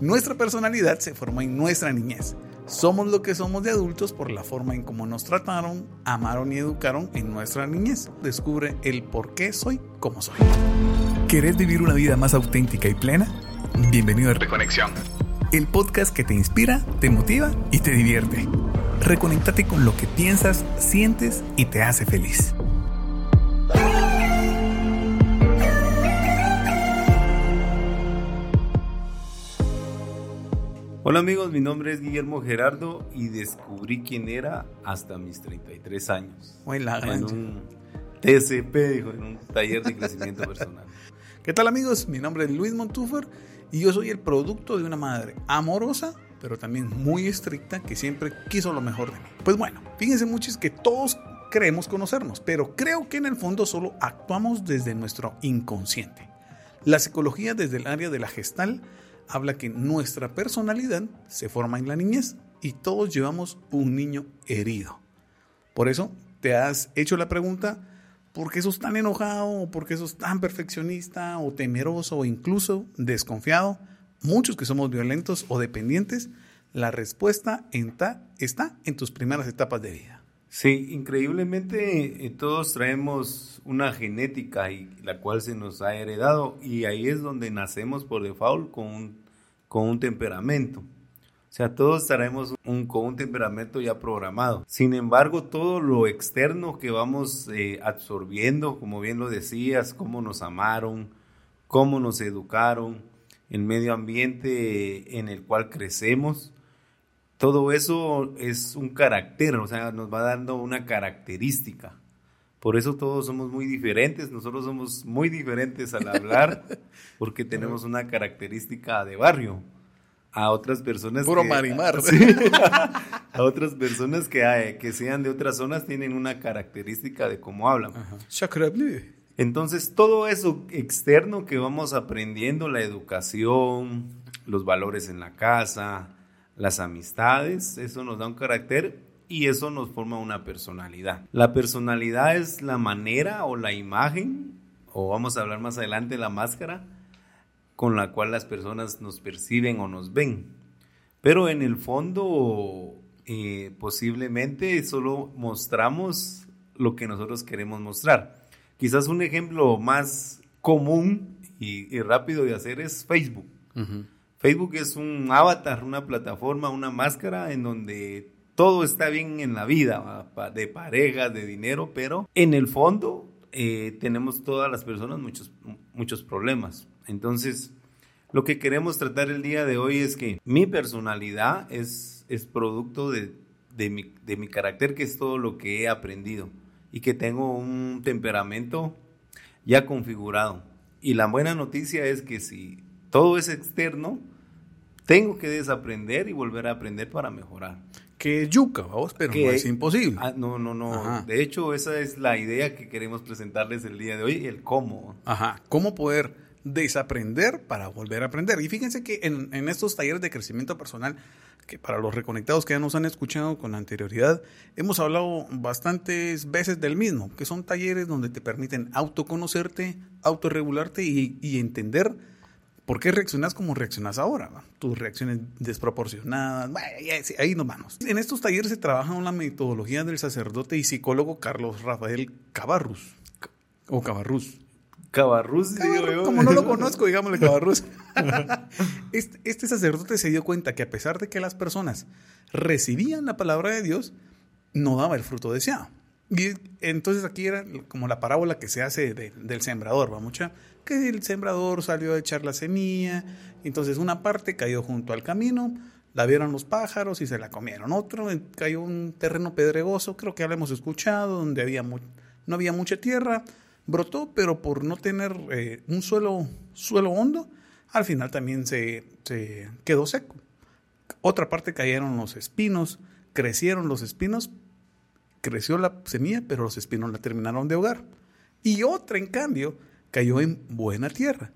Nuestra personalidad se forma en nuestra niñez. Somos lo que somos de adultos por la forma en cómo nos trataron, amaron y educaron en nuestra niñez. Descubre el por qué soy como soy. ¿Querés vivir una vida más auténtica y plena? Bienvenido a Reconexión, el podcast que te inspira, te motiva y te divierte. Reconéctate con lo que piensas, sientes y te hace feliz. Hola amigos, mi nombre es Guillermo Gerardo y descubrí quién era hasta mis 33 años. Muy la en un TCP, en un taller de crecimiento personal. ¿Qué tal amigos? Mi nombre es Luis Montúfer y yo soy el producto de una madre amorosa, pero también muy estricta que siempre quiso lo mejor de mí. Pues bueno, fíjense muchos que todos creemos conocernos, pero creo que en el fondo solo actuamos desde nuestro inconsciente. La psicología desde el área de la gestal habla que nuestra personalidad se forma en la niñez y todos llevamos un niño herido. Por eso te has hecho la pregunta, ¿por qué sos tan enojado? ¿O por qué sos tan perfeccionista o temeroso o incluso desconfiado? Muchos que somos violentos o dependientes, la respuesta está en tus primeras etapas de vida. Sí, increíblemente eh, todos traemos una genética y la cual se nos ha heredado y ahí es donde nacemos por default con un, con un temperamento. O sea, todos traemos un, con un temperamento ya programado. Sin embargo, todo lo externo que vamos eh, absorbiendo, como bien lo decías, cómo nos amaron, cómo nos educaron, el medio ambiente en el cual crecemos, todo eso es un carácter, o sea, nos va dando una característica. Por eso todos somos muy diferentes, nosotros somos muy diferentes al hablar porque tenemos una característica de barrio. A otras personas Puro marimar. a otras personas que, que sean de otras zonas tienen una característica de cómo hablan. Entonces, todo eso externo que vamos aprendiendo, la educación, los valores en la casa, las amistades, eso nos da un carácter y eso nos forma una personalidad. La personalidad es la manera o la imagen, o vamos a hablar más adelante, la máscara con la cual las personas nos perciben o nos ven. Pero en el fondo, eh, posiblemente solo mostramos lo que nosotros queremos mostrar. Quizás un ejemplo más común y, rápido de hacer es Facebook. Facebook es un avatar, una plataforma, una máscara en donde todo está bien en la vida, de pareja, de dinero, pero en el fondo eh, tenemos todas las personas muchos, muchos problemas. Entonces, lo que queremos tratar el día de hoy es que mi personalidad es, es producto de, de, mi, de mi carácter, que es todo lo que he aprendido y que tengo un temperamento ya configurado. Y la buena noticia es que si todo es externo, tengo que desaprender y volver a aprender para mejorar. Que yuca, vamos, pero no es imposible. Ah, no, no, no. De hecho, esa es la idea que queremos presentarles el día de hoy, el cómo. Ajá, cómo poder desaprender para volver a aprender. Y fíjense que en, en, estos talleres de crecimiento personal, que para los reconectados que ya nos han escuchado con anterioridad, hemos hablado bastantes veces del mismo, que son talleres donde te permiten autoconocerte, autorregularte y, y entender ¿Por qué reaccionas como reaccionas ahora? Tus reacciones desproporcionadas, ahí nos vamos. En estos talleres se trabaja una metodología del sacerdote y psicólogo Carlos Rafael Cabarrus. O Cabarrus. Cabarrus, Como no lo conozco, digámosle Cabarrus. este, este sacerdote se dio cuenta que a pesar de que las personas recibían la palabra de Dios, no daba el fruto deseado. Y entonces aquí era como la parábola que se hace del sembrador, va mucha que el sembrador salió a echar la semilla, entonces una parte cayó junto al camino, la vieron los pájaros y se la comieron. Otro cayó un terreno pedregoso, creo que ya lo hemos escuchado, donde había no había mucha tierra, brotó, pero por no tener eh, un suelo, suelo hondo, al final también se, se quedó seco. Otra parte cayeron los espinos, crecieron los espinos, creció la semilla, pero los espinos la terminaron de ahogar. Y otra, en cambio, cayó en buena tierra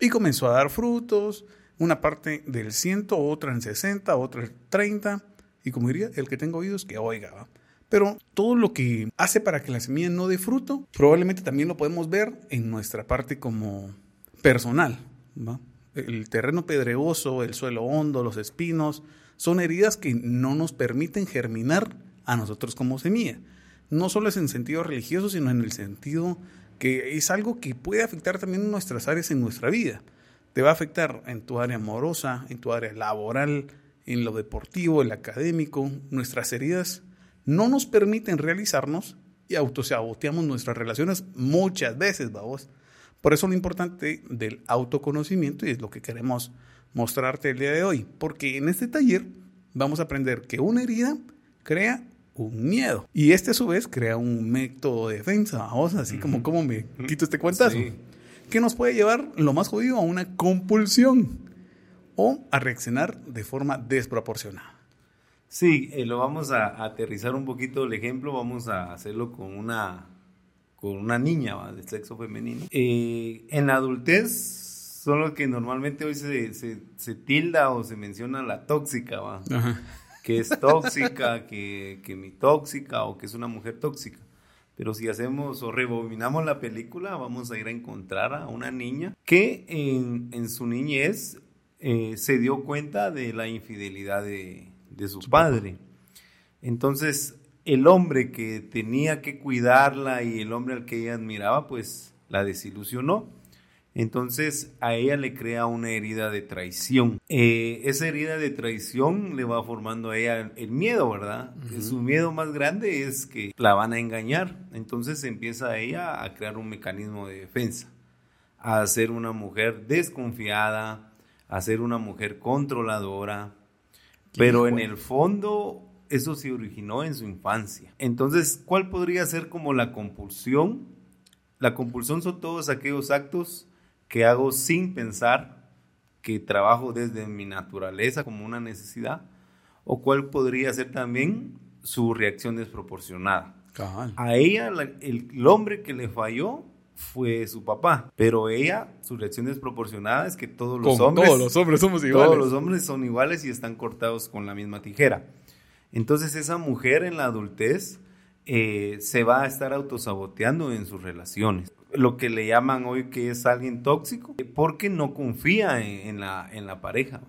y comenzó a dar frutos, una parte del ciento, otra en 60, otra en 30, y como diría, el que tenga oídos que oiga. Pero todo lo que hace para que la semilla no dé fruto, probablemente también lo podemos ver en nuestra parte como personal. el terreno pedregoso, el suelo hondo, los espinos, son heridas que no nos permiten germinar a nosotros como semilla. No solo es en sentido religioso, sino en el sentido que es algo que puede afectar también nuestras áreas en nuestra vida. Te va a afectar en tu área amorosa, en tu área laboral, en lo deportivo, en lo académico. Nuestras heridas no nos permiten realizarnos y autosaboteamos nuestras relaciones muchas veces, vamos. Por eso lo importante del autoconocimiento y es lo que queremos mostrarte el día de hoy, porque en este taller vamos a aprender que una herida crea un miedo y este a su vez crea un método de defensa, vamos, así como cómo me quito este cuentazo, que nos puede llevar lo más jodido a una compulsión o a reaccionar de forma desproporcionada. Sí, eh, lo vamos a, aterrizar un poquito el ejemplo, vamos a hacerlo con una con una niña de sexo femenino. Eh, en la adultez son los que normalmente hoy se, se, tilda o se menciona la tóxica, ¿va? Que es tóxica, que, que mi tóxica o que es una mujer tóxica. Pero si hacemos o rebobinamos la película, vamos a ir a encontrar a una niña que en, en su niñez eh, se dio cuenta de la infidelidad de, de su padre. Entonces, el hombre que tenía que cuidarla y el hombre al que ella admiraba, pues la desilusionó. Entonces a ella le crea una herida de traición. Eh, esa herida de traición le va formando a ella el miedo, ¿verdad? Su miedo más grande es que la van a engañar. Entonces empieza ella a crear un mecanismo de defensa, a ser una mujer desconfiada, a ser una mujer controladora. Pero en el fondo eso se originó en su infancia. Entonces, ¿cuál podría ser como la compulsión? La compulsión son todos aquellos actos que hago sin pensar, que trabajo desde mi naturaleza como una necesidad, o cuál podría ser también su reacción desproporcionada. A ella, el, hombre que le falló fue su papá, pero ella, su reacción desproporcionada es que todos los hombres... Todos los hombres somos iguales. Todos los hombres son iguales y están cortados con la misma tijera. Entonces esa mujer en la adultez eh, se va a estar autosaboteando en sus relaciones. Lo que le llaman hoy que es alguien tóxico, porque no confía en, la, en la pareja.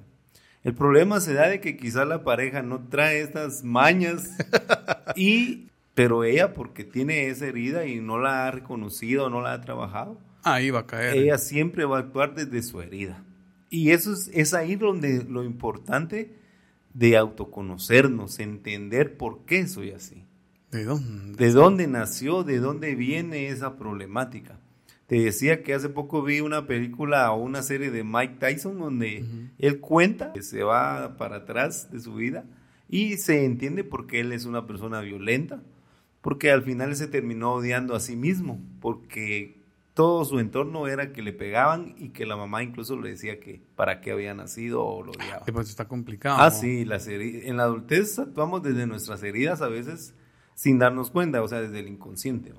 El problema se da de que quizá la pareja no trae estas mañas y pero ella porque tiene esa herida y no la ha reconocido, no la ha trabajado. Ahí va a caer. Ella siempre va a actuar desde su herida. Y eso es, es ahí donde lo importante de autoconocernos, entender por qué soy así. ¿De dónde? ¿De dónde nació? ¿De dónde viene esa problemática? Te decía que hace poco vi una película o una serie de Mike Tyson donde él cuenta que se va para atrás de su vida y se entiende por qué él es una persona violenta, porque al final se terminó odiando a sí mismo, porque todo su entorno era que le pegaban y que la mamá incluso le decía que para qué había nacido o lo odiaba. pues está complicado. Ah, sí, en la adultez actuamos desde nuestras heridas a veces sin darnos cuenta, o sea, desde el inconsciente.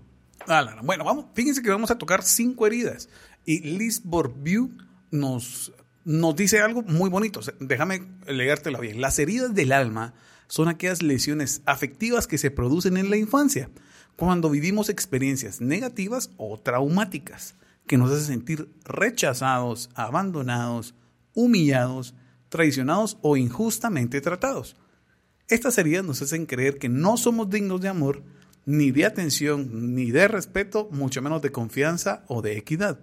Ah, bueno, vamos, fíjense que vamos a tocar cinco heridas y Liz Bourbeau nos, nos dice algo muy bonito. déjame leértelo bien. Las heridas del alma son aquellas lesiones afectivas que se producen en la infancia cuando vivimos experiencias negativas o traumáticas que nos hacen sentir rechazados, abandonados, humillados, traicionados o injustamente tratados. Estas heridas nos hacen creer que no somos dignos de amor, ni de atención, ni de respeto, mucho menos de confianza o de equidad.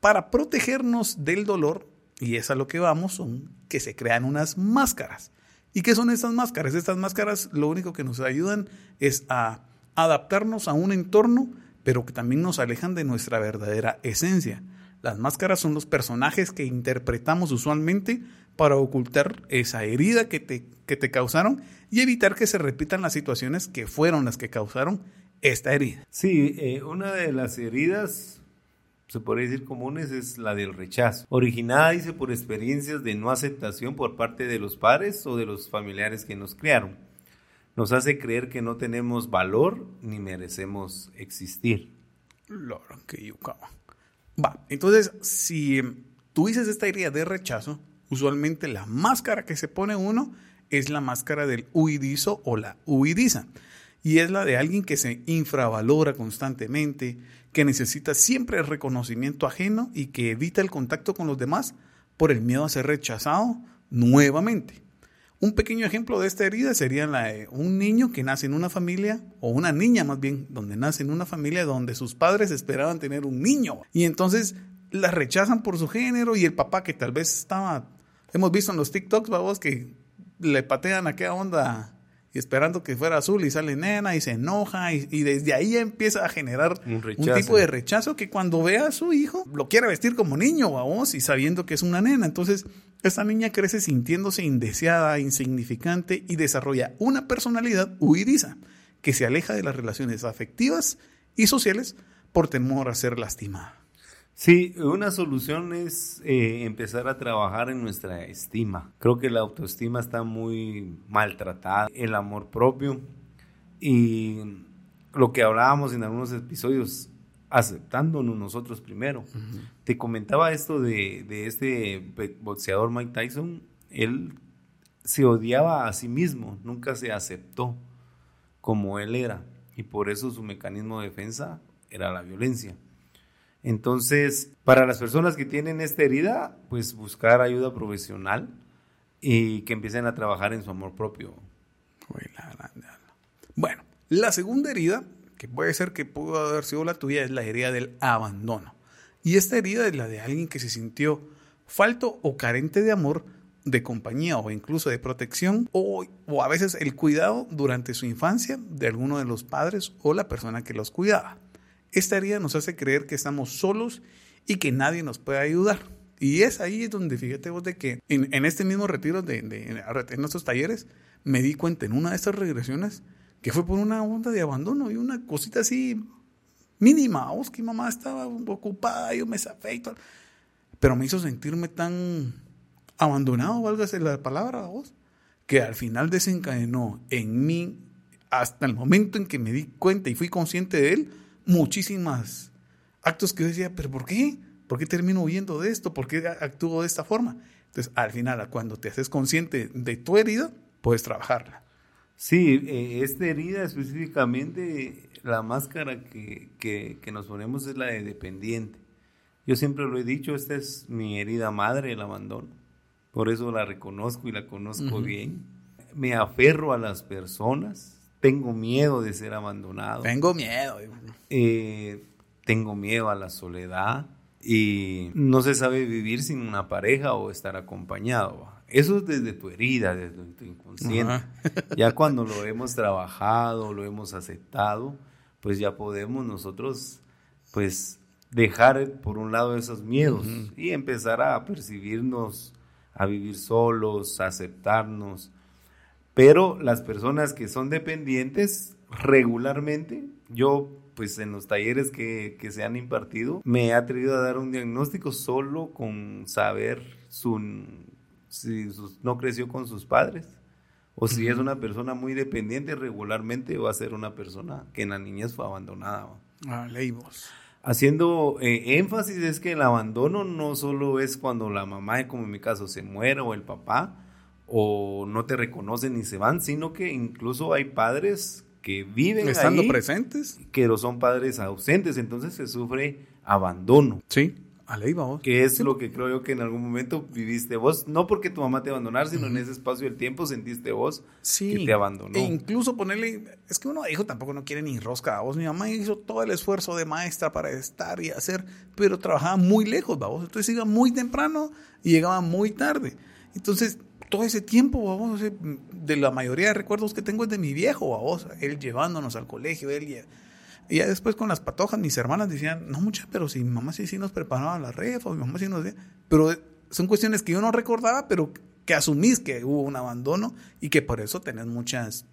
Para protegernos del dolor, y es a lo que vamos, son que se crean unas máscaras. ¿Y qué son estas máscaras? Estas máscaras lo único que nos ayudan es a adaptarnos a un entorno, pero que también nos alejan de nuestra verdadera esencia. Las máscaras son los personajes que interpretamos usualmente para ocultar esa herida que te, que te causaron y evitar que se repitan las situaciones que fueron las que causaron esta herida. Sí, eh, una de las heridas, se podría decir comunes, es la del rechazo. Originada, dice, por experiencias de no aceptación por parte de los padres o de los familiares que nos criaron nos hace creer que no tenemos valor ni merecemos existir. que Va, entonces, si tú dices esta idea de rechazo, usualmente la máscara que se pone uno es la máscara del huidizo o la huidiza. Y es la de alguien que se infravalora constantemente, que necesita siempre el reconocimiento ajeno y que evita el contacto con los demás por el miedo a ser rechazado nuevamente. Un pequeño ejemplo de esta herida sería la de un niño que nace en una familia, o una niña más bien, donde nace en una familia donde sus padres esperaban tener un niño. Y entonces la rechazan por su género y el papá que tal vez estaba, hemos visto en los TikToks, vamos, que le patean a qué onda y esperando que fuera azul y sale nena y se enoja y, desde ahí empieza a generar un, tipo de rechazo que cuando ve a su hijo lo quiere vestir como niño, vamos, y sabiendo que es una nena. Entonces, esta niña crece sintiéndose indeseada, insignificante y desarrolla una personalidad huidiza que se aleja de las relaciones afectivas y sociales por temor a ser lastimada. Sí, una solución es eh, empezar a trabajar en nuestra estima. Creo que la autoestima está muy maltratada, el amor propio y lo que hablábamos en algunos episodios, aceptándonos nosotros primero. Te comentaba esto de, de este boxeador Mike Tyson, él se odiaba a sí mismo, nunca se aceptó como él era y por eso su mecanismo de defensa era la violencia. Entonces, para las personas que tienen esta herida, pues buscar ayuda profesional y que empiecen a trabajar en su amor propio. Bueno, la segunda herida, que puede ser que pudo haber sido la tuya, es la herida del abandono. Y esta herida es la de alguien que se sintió falto o carente de amor, de compañía o incluso de protección, o, o a veces el cuidado durante su infancia de alguno de los padres o la persona que los cuidaba. Esta herida nos hace creer que estamos solos y que nadie nos puede ayudar. Y es ahí donde fíjate vos de que en, este mismo retiro de, en nuestros talleres me di cuenta en una de estas regresiones que fue por una onda de abandono y una cosita así mínima. Vos que mamá estaba ocupada, yo me zafé y todo. Pero me hizo sentirme tan abandonado, válgase la palabra, vos, que al final desencadenó en mí, hasta el momento en que me di cuenta y fui consciente de él, muchísimas actos que yo decía, pero ¿por qué? ¿Por qué termino huyendo de esto? ¿Por qué actúo de esta forma? Entonces, al final, cuando te haces consciente de tu herida, puedes trabajarla. Sí, eh, esta herida específicamente, la máscara que, que, nos ponemos es la de dependiente. Yo siempre lo he dicho, esta es mi herida madre, el abandono. Por eso la reconozco y la conozco bien. Me aferro a las personas, tengo miedo de ser abandonado. Tengo miedo. Eh, tengo miedo a la soledad y no se sabe vivir sin una pareja o estar acompañado. Eso es desde tu herida, desde tu inconsciente. Ya cuando lo hemos trabajado, lo hemos aceptado, pues ya podemos nosotros, pues, dejar por un lado esos miedos y empezar a percibirnos, a vivir solos, a aceptarnos. Pero las personas que son dependientes regularmente, yo pues en los talleres que, se han impartido, me he atrevido a dar un diagnóstico solo con saber su, si no creció con sus padres. O si es una persona muy dependiente, regularmente va a ser una persona que en la niñez fue abandonada. Ah, leímos. Haciendo eh, énfasis es que el abandono no solo es cuando la mamá, como en mi caso, se muere o el papá, o no te reconocen y se van, sino que incluso hay padres que viven estando presentes, que no son padres ausentes, entonces se sufre abandono. Sí. A ley vamos. Que es lo que creo yo que en algún momento viviste vos, no porque tu mamá te abandonara, sino en ese espacio del tiempo sentiste vos que te abandonó. E incluso ponerle, es que uno hijo tampoco no quiere ni rosca a vos. Mi mamá hizo todo el esfuerzo de maestra para estar y hacer, pero trabajaba muy lejos, vos. Entonces iba muy temprano y llegaba muy tarde. Entonces todo ese tiempo, vamos, de la mayoría de recuerdos que tengo es de mi viejo, vamos, él llevándonos al colegio, él y, y ya después con las patojas, mis hermanas decían, no mucha, pero si mi mamá sí, sí nos preparaba la refa, mi mamá sí nos pero son cuestiones que yo no recordaba, pero que asumís que hubo un abandono y que por eso tenés muchas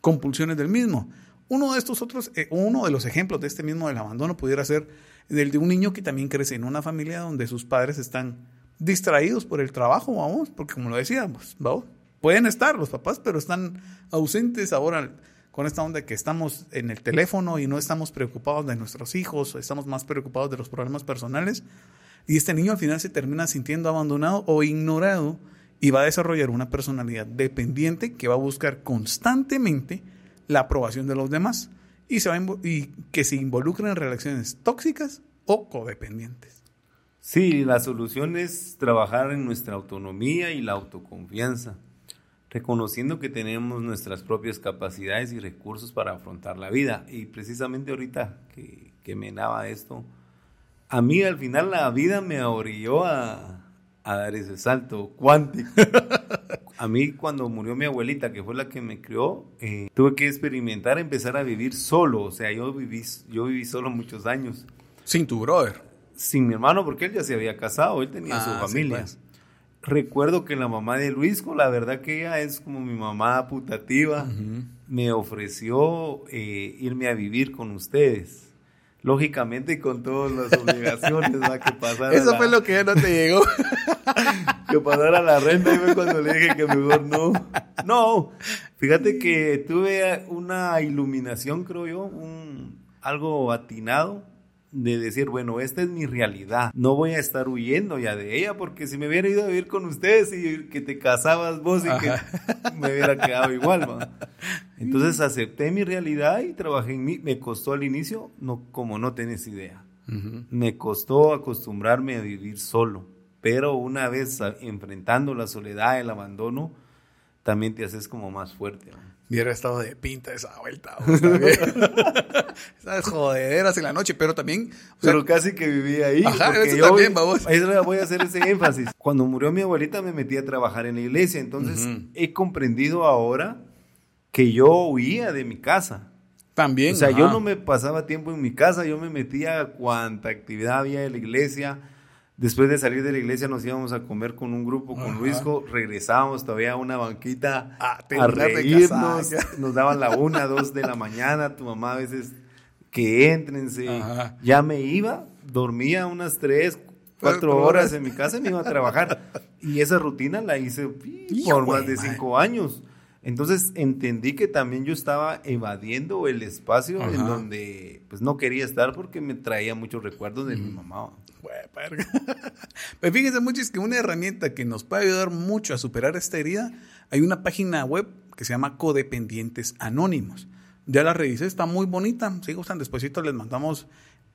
compulsiones del mismo. Uno de estos otros, eh, uno de los ejemplos de este mismo del abandono pudiera ser el de un niño que también crece en una familia donde sus padres están distraídos por el trabajo, vamos, porque como lo decíamos, vamos, pueden estar los papás, pero están ausentes ahora con esta onda que estamos en el teléfono y no estamos preocupados de nuestros hijos, estamos más preocupados de los problemas personales. Y este niño al final se termina sintiendo abandonado o ignorado y va a desarrollar una personalidad dependiente que va a buscar constantemente la aprobación de los demás y, se va y que se involucra en relaciones tóxicas o codependientes. Sí, la solución es trabajar en nuestra autonomía y la autoconfianza, reconociendo que tenemos nuestras propias capacidades y recursos para afrontar la vida. Y precisamente ahorita que, que me daba esto, a mí al final la vida me orilló a, a dar ese salto cuántico. a mí cuando murió mi abuelita, que fue la que me crió, eh, tuve que experimentar, empezar a vivir solo. O sea, yo viví, yo viví solo muchos años. Sin tu brother. Sin mi hermano, porque él ya se había casado, él tenía su Ah, sí, familia. pues. Recuerdo que la mamá de Luisco, la verdad que ella es como mi mamá putativa, me ofreció eh, irme a vivir con ustedes. Lógicamente con todas las obligaciones que pasara. Eso la- fue lo que ya no te llegó. que pasara la renta y fue cuando le dije que mejor no. No, fíjate que tuve una iluminación, creo yo, un, algo atinado de decir, bueno, esta es mi realidad. No voy a estar huyendo ya de ella porque si me hubiera ido a vivir con ustedes y que te casabas vos y que me hubiera quedado igual. Entonces acepté mi realidad y trabajé en mí. Me costó al inicio, no, como no tenés idea. Me costó acostumbrarme a vivir solo, pero una vez enfrentando la soledad, el abandono, también te haces como más fuerte. Hubiera estado de pinta esa vuelta. Esas jodederas en la noche, pero también. o sea, Pero casi que viví ahí. Ajá, eso yo también, babos. ahí voy a hacer ese énfasis. Cuando murió mi abuelita me metí a trabajar en la iglesia, entonces he comprendido ahora que yo huía de mi casa. también. O sea, yo no me pasaba tiempo en mi casa, yo me metía a cuanta actividad había en la iglesia. Después de salir de la iglesia nos íbamos a comer con un grupo, con Ajá. Luisco, regresábamos todavía a una banquita A reírnos, nos daban la una, dos de la mañana, tu mamá a veces que entrense, Ajá. ya me iba, dormía unas tres, cuatro horas en mi casa y me iba a trabajar. Y esa rutina la hice Hijo por más de cinco años. Entonces entendí que también yo estaba evadiendo el espacio en donde pues no quería estar porque me traía muchos recuerdos de mi mamá. Verga. Pues fíjense mucho, es que una herramienta que nos puede ayudar mucho a superar esta herida, hay una página web que se llama Codependientes Anónimos. Ya la revisé, está muy bonita. Si gustan, despuesito les mandamos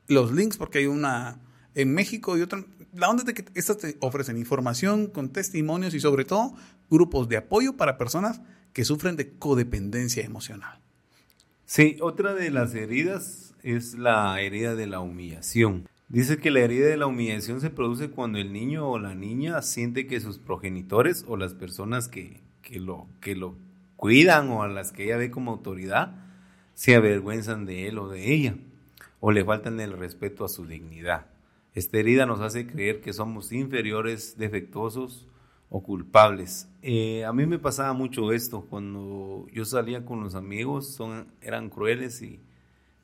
los links porque hay una en México y otra. La onda es de que estas te ofrecen información con testimonios y sobre todo grupos de apoyo para personas que sufren de codependencia emocional. Sí, otra de las heridas es la herida de la humillación. Dice que la herida de la humillación se produce cuando el niño o la niña siente que sus progenitores o las personas que, que lo, que lo cuidan o a las que ella ve como autoridad se avergüenzan de él o de ella o le faltan el respeto a su dignidad. Esta herida nos hace creer que somos inferiores, defectuosos o culpables. Eh, a mí me pasaba mucho esto cuando yo salía con los amigos, son, eran crueles y,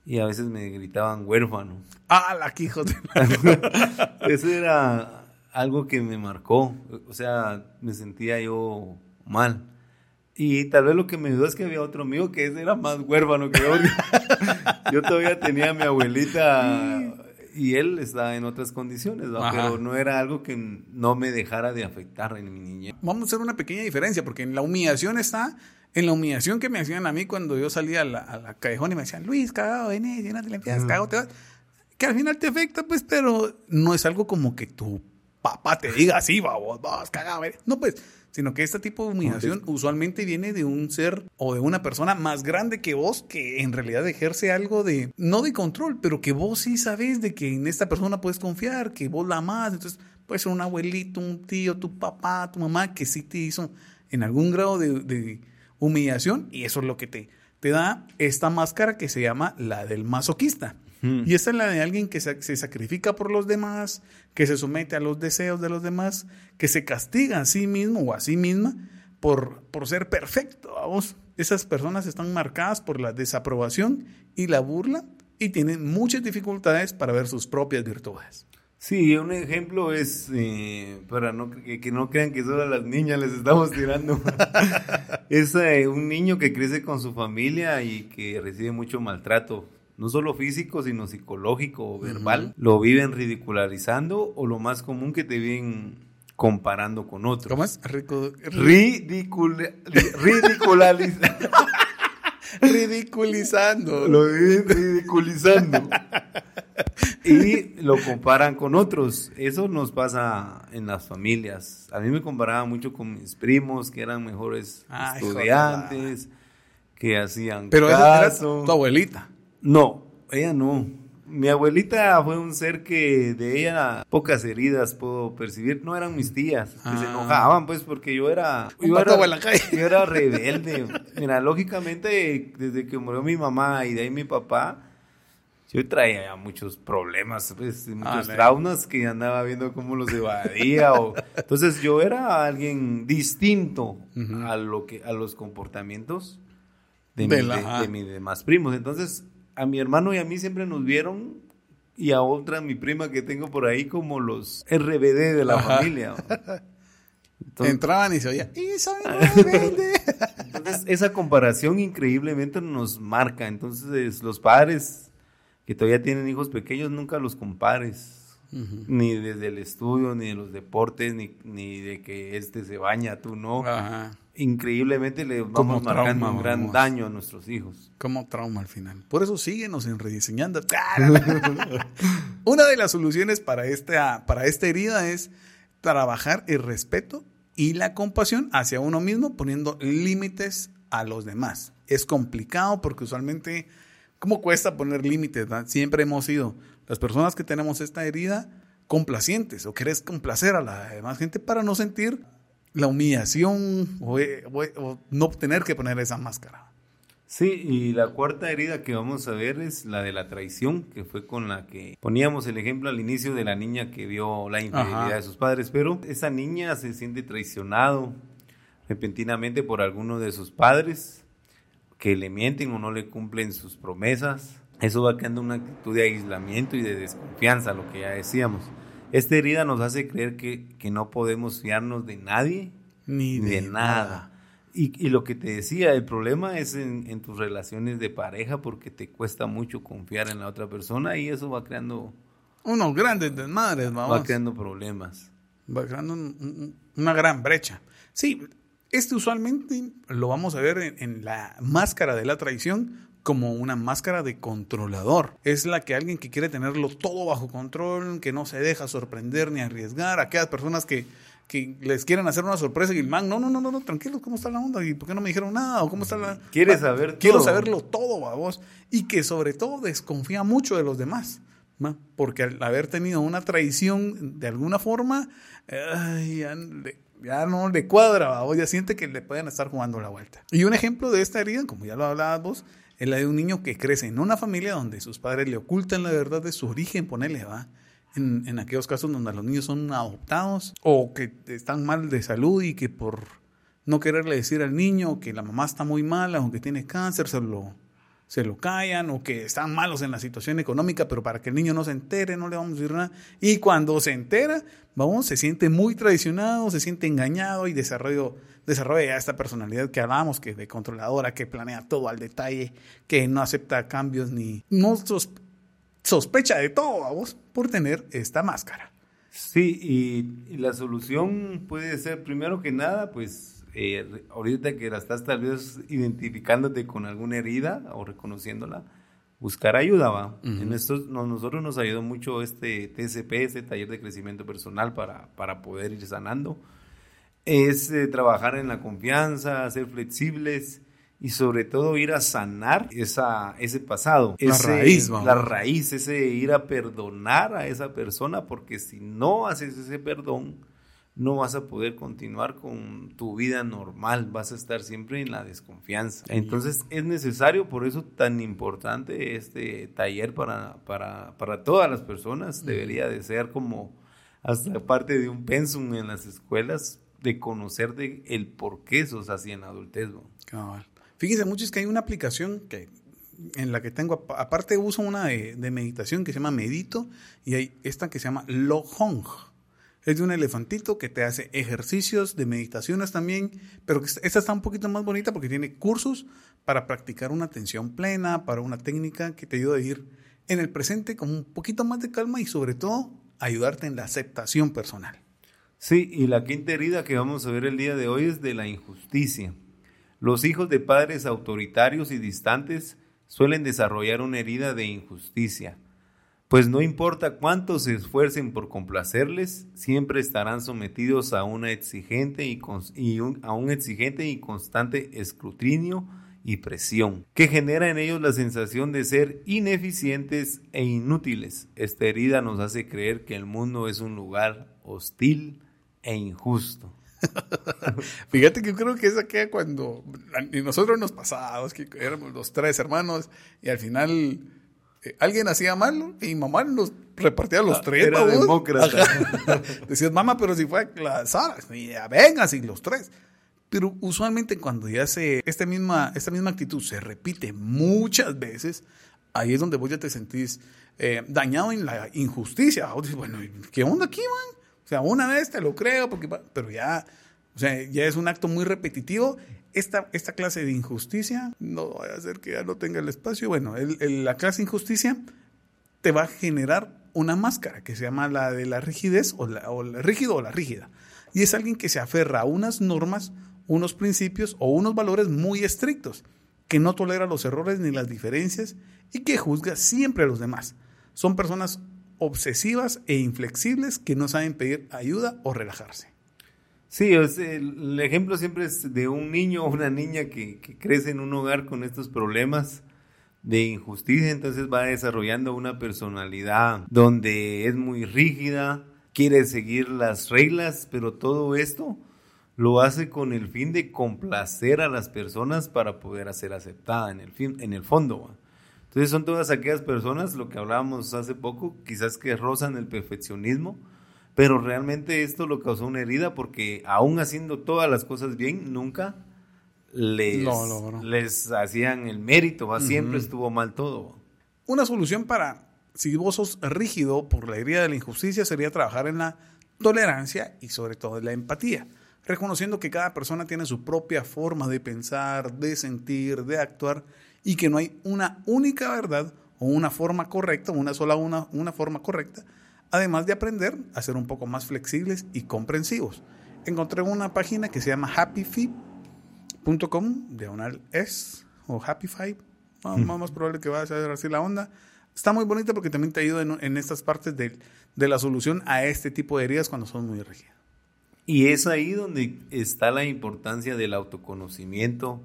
y a veces me gritaban huérfano. ¡Ah, la de... Eso era algo que me marcó, o sea, me sentía yo mal. Y tal vez lo que me ayudó es que había otro amigo que ese era más huérfano que yo. yo todavía tenía a mi abuelita y él estaba en otras condiciones, ¿no? Pero no era algo que no me dejara de afectar en mi niñez. Vamos a hacer una pequeña diferencia, porque en la humillación está, en la humillación que me hacían a mí cuando yo salía a la, a la callejón y me decían, Luis, cagado, ven, llénate la limpias, cagado, te vas. Que al final te afecta, pues, pero no es algo como que tu papá te diga así, vamos, vamos, cagado, ven. No, pues, sino que este tipo de humillación usualmente viene de un ser o de una persona más grande que vos que en realidad ejerce algo de, no de control, pero que vos sí sabes de que en esta persona puedes confiar, que vos la amás, entonces puede ser un abuelito, un tío, tu papá, tu mamá, que sí te hizo en algún grado de, de humillación y eso es lo que te, te da esta máscara que se llama la del masoquista. Hmm. Y esta es la de alguien que se, se sacrifica por los demás, que se somete a los deseos de los demás, que se castiga a sí mismo o a sí misma por, por ser perfecto. Vamos, esas personas están marcadas por la desaprobación y la burla y tienen muchas dificultades para ver sus propias virtudes. Sí, un ejemplo es, eh, para no, que, que no crean que solo a las niñas les estamos tirando, es eh, un niño que crece con su familia y que recibe mucho maltrato, no solo físico, sino psicológico o verbal. Lo viven ridicularizando o lo más común que te viven comparando con otros. ¿Cómo es? Rico- Ridicula- ridiculalizando. ridiculizando. lo viven ridiculizando. y lo comparan con otros. Eso nos pasa en las familias. A mí me comparaban mucho con mis primos que eran mejores estudiantes, que hacían Pero caso. era tu abuelita. No, ella no. Mi abuelita fue un ser que de ella pocas heridas puedo percibir. No eran mis tías, que se ah. enojaban, pues, porque yo era. Yo era, yo era rebelde. Mira, lógicamente, desde que murió mi mamá y de ahí mi papá, yo traía muchos problemas, pues, muchos traumas que andaba viendo cómo los evadía. o... Entonces, yo era alguien distinto a, lo que, a los comportamientos de, de mis demás primos. Entonces, a mi hermano y a mí siempre nos vieron y a otra, mi prima que tengo por ahí, como los RBD de la familia. Entraban y se oía, Entonces, esa comparación increíblemente nos marca. Entonces, los padres que todavía tienen hijos pequeños, nunca los compares. Ni desde el estudio, ni de los deportes, ni, ni de que este se baña, tú no. Ajá increíblemente le vamos marcando un gran daño a nuestros hijos. Como trauma al final. Por eso síguenos en Rediseñando. Una de las soluciones para esta, para esta herida es trabajar el respeto y la compasión hacia uno mismo poniendo límites a los demás. Es complicado porque usualmente, ¿cómo cuesta poner límites? Siempre hemos sido las personas que tenemos esta herida complacientes o querés complacer a la demás gente para no sentir la humillación eh, o, no tener que poner esa máscara. Sí, y la cuarta herida que vamos a ver es la de la traición, que fue con la que poníamos el ejemplo al inicio de la niña que vio la infidelidad de sus padres, pero esa niña se siente traicionado repentinamente por alguno de sus padres que le mienten o no le cumplen sus promesas. Eso va creando una actitud de aislamiento y de desconfianza, lo que ya decíamos. Esta herida nos hace creer que, no podemos fiarnos de nadie ni de, nada. Y, lo que te decía, el problema es en, tus relaciones de pareja porque te cuesta mucho confiar en la otra persona y eso va creando... Unos grandes desmadres, vamos. Va creando problemas. Va creando una gran brecha. Sí, este usualmente lo vamos a ver en la máscara de la traición como una máscara de controlador. Es la que alguien que quiere tenerlo todo bajo control, que no se deja sorprender ni arriesgar. Aquellas personas que, que les quieren hacer una sorpresa y el man, no, no, no, no, no, tranquilo, ¿cómo está la onda? ¿Y por qué no me dijeron nada? ¿O cómo está la...? Quiere saber Quiero saberlo todo, a vos. Y que sobre todo desconfía mucho de los demás. Porque al haber tenido una traición de alguna forma, ya, no le cuadra, vos ya siente que le pueden estar jugando la vuelta. Y un ejemplo de esta herida, como ya lo hablabas vos, es la de un niño que crece en una familia donde sus padres le ocultan la verdad de su origen, ponele, va. En, en, aquellos casos donde los niños son adoptados o que están mal de salud y que por no quererle decir al niño que la mamá está muy mala o que tiene cáncer, se lo, se lo callan o que están malos en la situación económica, pero para que el niño no se entere no le vamos a decir nada. Y cuando se entera, vamos, se siente muy traicionado, se siente engañado y desarrollo desarrolla esta personalidad que hablábamos, que de controladora, que planea todo al detalle, que no acepta cambios ni no sospecha de todo, vamos, por tener esta máscara. Sí, y, la solución puede ser, primero que nada, pues eh, ahorita que la estás tal vez identificándote con alguna herida o reconociéndola, buscar ayuda, va. En esto nosotros nos ayudó mucho este TCP, este taller de crecimiento personal para, para poder ir sanando es eh, trabajar en la confianza, ser flexibles y sobre todo ir a sanar esa, ese pasado. La raíz, La raíz, ese ir a perdonar a esa persona, porque si no haces ese perdón, no vas a poder continuar con tu vida normal, vas a estar siempre en la desconfianza. Entonces es necesario, por eso tan importante este taller para, para, para todas las personas, debería de ser como hasta parte de un pensum en las escuelas de conocer de el por qué sos así en adultez. Fíjense mucho es que hay una aplicación que en la que tengo, aparte uso una de, meditación que se llama Medito y hay esta que se llama Hong. Es de un elefantito que te hace ejercicios de meditaciones también, pero esta está un poquito más bonita porque tiene cursos para practicar una atención plena, para una técnica que te ayuda a ir en el presente con un poquito más de calma y sobre todo ayudarte en la aceptación personal. Sí, y la quinta herida que vamos a ver el día de hoy es de la injusticia. Los hijos de padres autoritarios y distantes suelen desarrollar una herida de injusticia. Pues no importa cuánto se esfuercen por complacerles, siempre estarán sometidos a, una exigente y, a un exigente y constante escrutinio y presión, que genera en ellos la sensación de ser ineficientes e inútiles. Esta herida nos hace creer que el mundo es un lugar hostil e injusto. Fíjate que yo creo que esa queda cuando nosotros nos pasábamos, que éramos los tres hermanos y al final eh, alguien hacía mal y mamá nos repartía los ah, tres. Era demócrata. Decías, mamá, pero si fue la Sara, ya venga, así los tres. Pero usualmente cuando ya se, esta misma, esta misma actitud se repite muchas veces, ahí es donde vos ya te sentís eh, dañado en la injusticia. bueno, ¿qué onda aquí, man? Sea, una vez te lo creo, porque, pero ya, o sea, ya es un acto muy repetitivo. Esta, esta clase de injusticia no vaya a hacer que ya no tenga el espacio. Bueno, la clase de injusticia te va a generar una máscara que se llama la de la rigidez o la, o la rígido o la rígida. Y es alguien que se aferra a unas normas unos principios o unos valores muy estrictos, que no tolera los errores ni las diferencias y que juzga siempre a los demás. Son personas obsesivas e inflexibles que no saben pedir ayuda o relajarse. Sí, el ejemplo siempre es de un niño o una niña que, que, crece en un hogar con estos problemas de injusticia, entonces va desarrollando una personalidad donde es muy rígida, quiere seguir las reglas, pero todo esto lo hace con el fin de complacer a las personas para poder ser aceptada en el, fin, en el fondo. Entonces son todas aquellas personas, lo que hablábamos hace poco, quizás que rozan el perfeccionismo, pero realmente esto lo causó una herida porque aún haciendo todas las cosas bien, nunca les, les hacían el mérito, siempre estuvo mal todo. Una solución para, si vos sos rígido por la herida de la injusticia, sería trabajar en la tolerancia y sobre todo en la empatía reconociendo que cada persona tiene su propia forma de pensar, de sentir, de actuar y que no hay una única verdad o una forma correcta, una sola una, una forma correcta, además de aprender a ser un poco más flexibles y comprensivos. Encontré una página que se llama happyfi.com, diagonal es, o happyfi, más, más probable que vaya a ser así la onda. Está muy bonita porque también te ayuda en, en estas partes de, de la solución a este tipo de heridas cuando son muy rígidas. Y es ahí donde está la importancia del autoconocimiento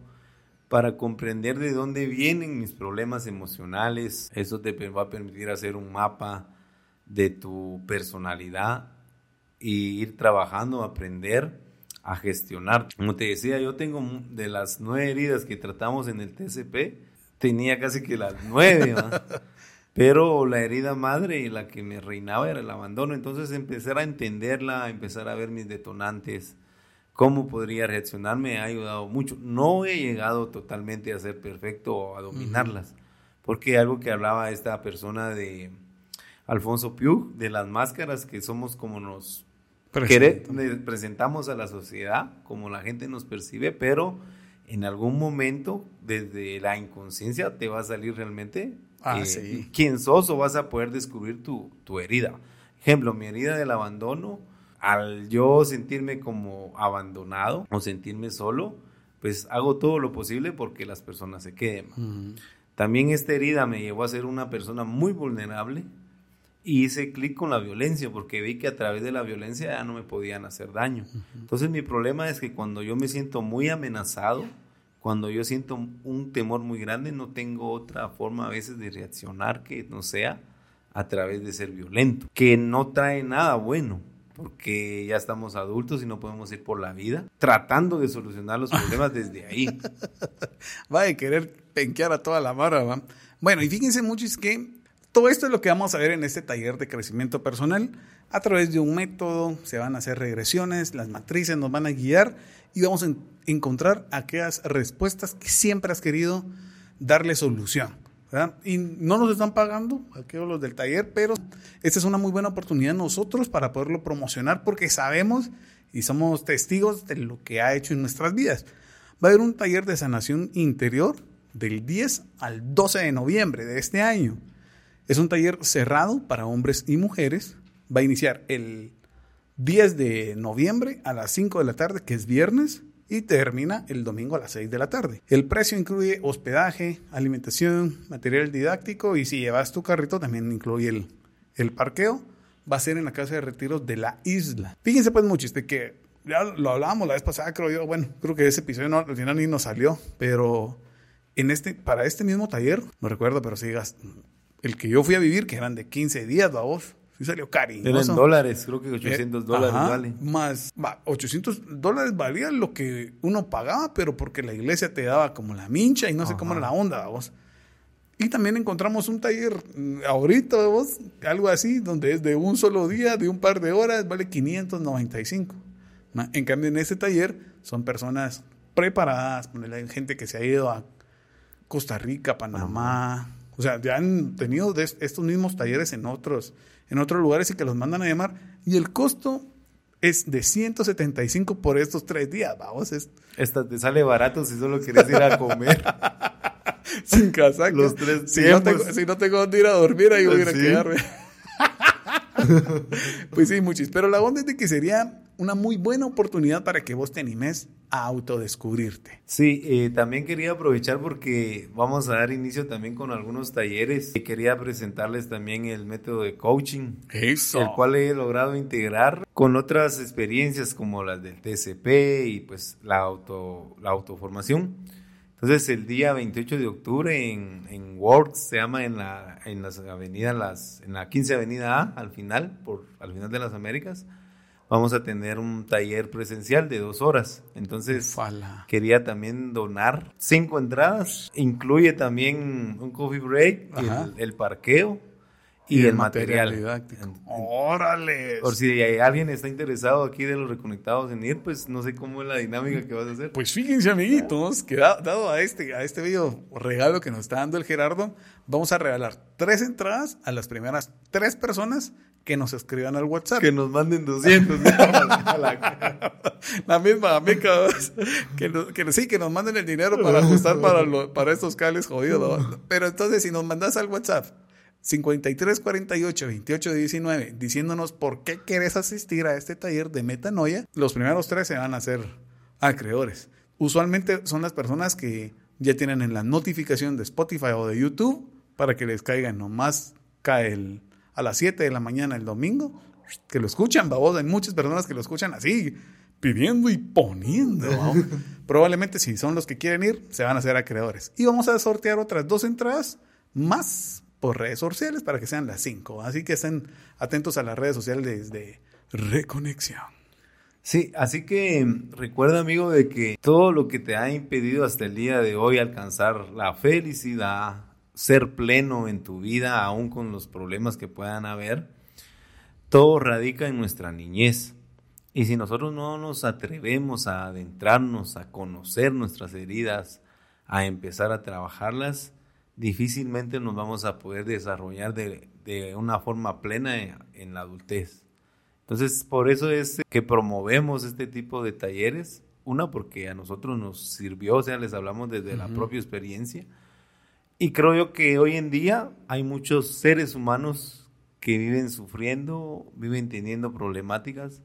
para comprender de dónde vienen mis problemas emocionales. Eso te va a permitir hacer un mapa de tu personalidad y ir trabajando, aprender a gestionar. Como te decía, yo tengo de las nueve heridas que tratamos en el TCP, tenía casi que las nueve. Pero la herida madre y la que me reinaba era el abandono. Entonces empezar a entenderla, empezar a ver mis detonantes, cómo podría reaccionar, me ha ayudado mucho. No he llegado totalmente a ser perfecto o a dominarlas, porque algo que hablaba esta persona de Alfonso Piu, de las máscaras que somos como nos presentamos a la sociedad, como la gente nos percibe, pero en algún momento, desde la inconsciencia, te va a salir realmente Ah, eh, quién sos o vas a poder descubrir tu, tu herida. Ejemplo, mi herida del abandono, al yo sentirme como abandonado o sentirme solo, pues hago todo lo posible porque las personas se queden. También esta herida me llevó a ser una persona muy vulnerable y hice clic con la violencia porque vi que a través de la violencia ya no me podían hacer daño. Entonces mi problema es que cuando yo me siento muy amenazado, cuando yo siento un temor muy grande, no tengo otra forma a veces de reaccionar que no sea a través de ser violento, que no trae nada bueno, porque ya estamos adultos y no podemos ir por la vida tratando de solucionar los problemas desde ahí. Va a querer penquear a toda la barra, ¿va? Bueno, y fíjense muchos que todo esto es lo que vamos a ver en este taller de crecimiento personal. A través de un método se van a hacer regresiones, las matrices nos van a guiar y vamos a encontrar aquellas respuestas que siempre has querido darle solución. Y no nos están pagando, aquellos los del taller, pero esta es una muy buena oportunidad nosotros para poderlo promocionar porque sabemos y somos testigos de lo que ha hecho en nuestras vidas. Va a haber un taller de sanación interior del 10 al 12 de noviembre de este año. Es un taller cerrado para hombres y mujeres. Va a iniciar el 10 de noviembre a las 5 de la tarde, que es viernes, y termina el domingo a las 6 de la tarde. El precio incluye hospedaje, alimentación, material didáctico y si llevas tu carrito también incluye el, el parqueo. Va a ser en la casa de retiros de la isla. Fíjense pues mucho, de que ya lo hablábamos la vez pasada, creo yo, bueno, creo que ese episodio no, al final ni nos salió, pero en este, para este mismo taller, no recuerdo, pero si el que yo fui a vivir, que eran de 15 días, vos, sí salió cariñoso. Eran dólares, creo que 800 Eh, dólares ajá, vale. Más, va, 800 dólares valía lo que uno pagaba, pero porque la iglesia te daba como la mincha y no sé cómo era la onda, vos. Y también encontramos un taller mm, ahorita, vos, algo así, donde es de un solo día, de un par de horas, vale 595. Ma, En cambio, en este taller son personas preparadas, hay gente que se ha ido a Costa Rica, Panamá, o sea, ya han tenido estos mismos talleres en otros, en otros lugares y que los mandan a llamar. Y el costo es de 175 por estos tres días, vamos, es Esta te sale barato si solo quieres ir a comer. sin casaca. Los tres si, no tengo, si no tengo dónde ir a dormir, ahí voy a ir a quedarme. pues sí, muchis. Pero la onda es de que sería una muy buena oportunidad para que vos te animes a autodescubrirte. Sí, eh, también quería aprovechar porque vamos a dar inicio también con algunos talleres. Y quería presentarles también el método de coaching, Eso. el cual he logrado integrar con otras experiencias como las del TCP y pues la, auto, la autoformación. Entonces el día 28 de octubre en, en Works, se llama en la, en las avenidas, las, en la 15 Avenida A, al final, por, al final de las Américas, vamos a tener un taller presencial de dos horas. Entonces Fala. quería también donar cinco entradas. Incluye también un coffee break, el, el parqueo y, el, material. didáctico. En- Órale. Por si hay- alguien está interesado aquí de los reconectados en ir, pues no sé cómo es la dinámica que vas a hacer. Pues fíjense, amiguitos, que da- dado a este, a este video regalo que nos está dando el Gerardo, vamos a regalar tres entradas a las primeras tres personas que nos escriban al WhatsApp. que nos manden 200. La misma amiga, que, nos- que sí, que nos manden el dinero para ajustar para, lo- para estos cables jodidos. ¿no? Pero entonces, si nos mandas al WhatsApp 53 48 28 19 diciéndonos por qué querés asistir a este taller de metanoia, los primeros tres se van a hacer acreedores. Usualmente son las personas que ya tienen en la notificación de Spotify o de YouTube para que les caigan nomás cae el, a las 7 de la mañana el domingo que lo escuchan, babos. Hay muchas personas que lo escuchan así, pidiendo y poniendo. Probablemente si son los que quieren ir, se van a hacer acreedores. Y vamos a sortear otras dos entradas más por redes sociales para que sean las cinco. Así que estén atentos a las redes sociales de Reconexión. Sí, así que mm, recuerda, amigo, de que todo lo que te ha impedido hasta el día de hoy alcanzar la felicidad, ser pleno en tu vida, aún con los problemas que puedan haber, todo radica en nuestra niñez. Y si nosotros no nos atrevemos a adentrarnos, a conocer nuestras heridas, a empezar a trabajarlas, difícilmente nos vamos a poder desarrollar de, de una forma plena en- en la adultez. Entonces, por eso es que promovemos este tipo de talleres. Una, porque a nosotros nos sirvió, o sea, les hablamos desde la propia experiencia. Y creo yo que hoy en día hay muchos seres humanos que viven sufriendo, viven teniendo problemáticas,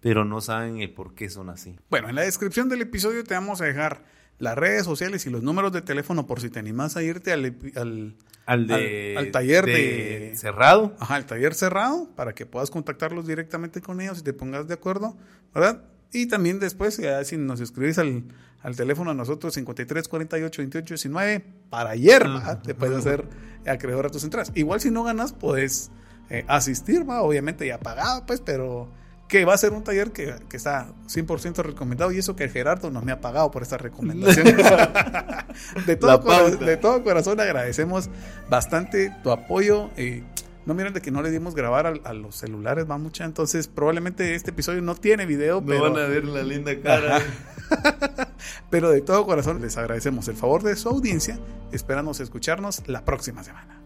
pero no saben el por qué son así. Bueno, en la descripción del episodio te vamos a dejar las redes sociales y los números de teléfono por si te animas a irte al, al, Al, de, Al- al taller de- cerrado. Ajá, el taller cerrado para que puedas contactarlos directamente con ellos y te pongas de acuerdo, ¿verdad? Y también después, ya si nos escribís al, al teléfono a nosotros 53 48 28 19 para ayer, ¿verdad? te puedes hacer acreedor a tus entradas. Igual si no ganas, puedes eh, asistir, ¿va? Obviamente ya pagado, pues, pero que va a ser un taller que, que está 100% recomendado y eso que Gerardo nos me ha pagado por esta recomendación. de, todo La cora- pauta. de todo corazón agradecemos bastante tu apoyo. eh, no miren de que no le dimos grabar a, a los celulares, va mucha. Entonces, probablemente este episodio no tiene video, No pero, van a ver la linda cara. pero de todo corazón les agradecemos el favor de su audiencia. Esperamos escucharnos la próxima semana.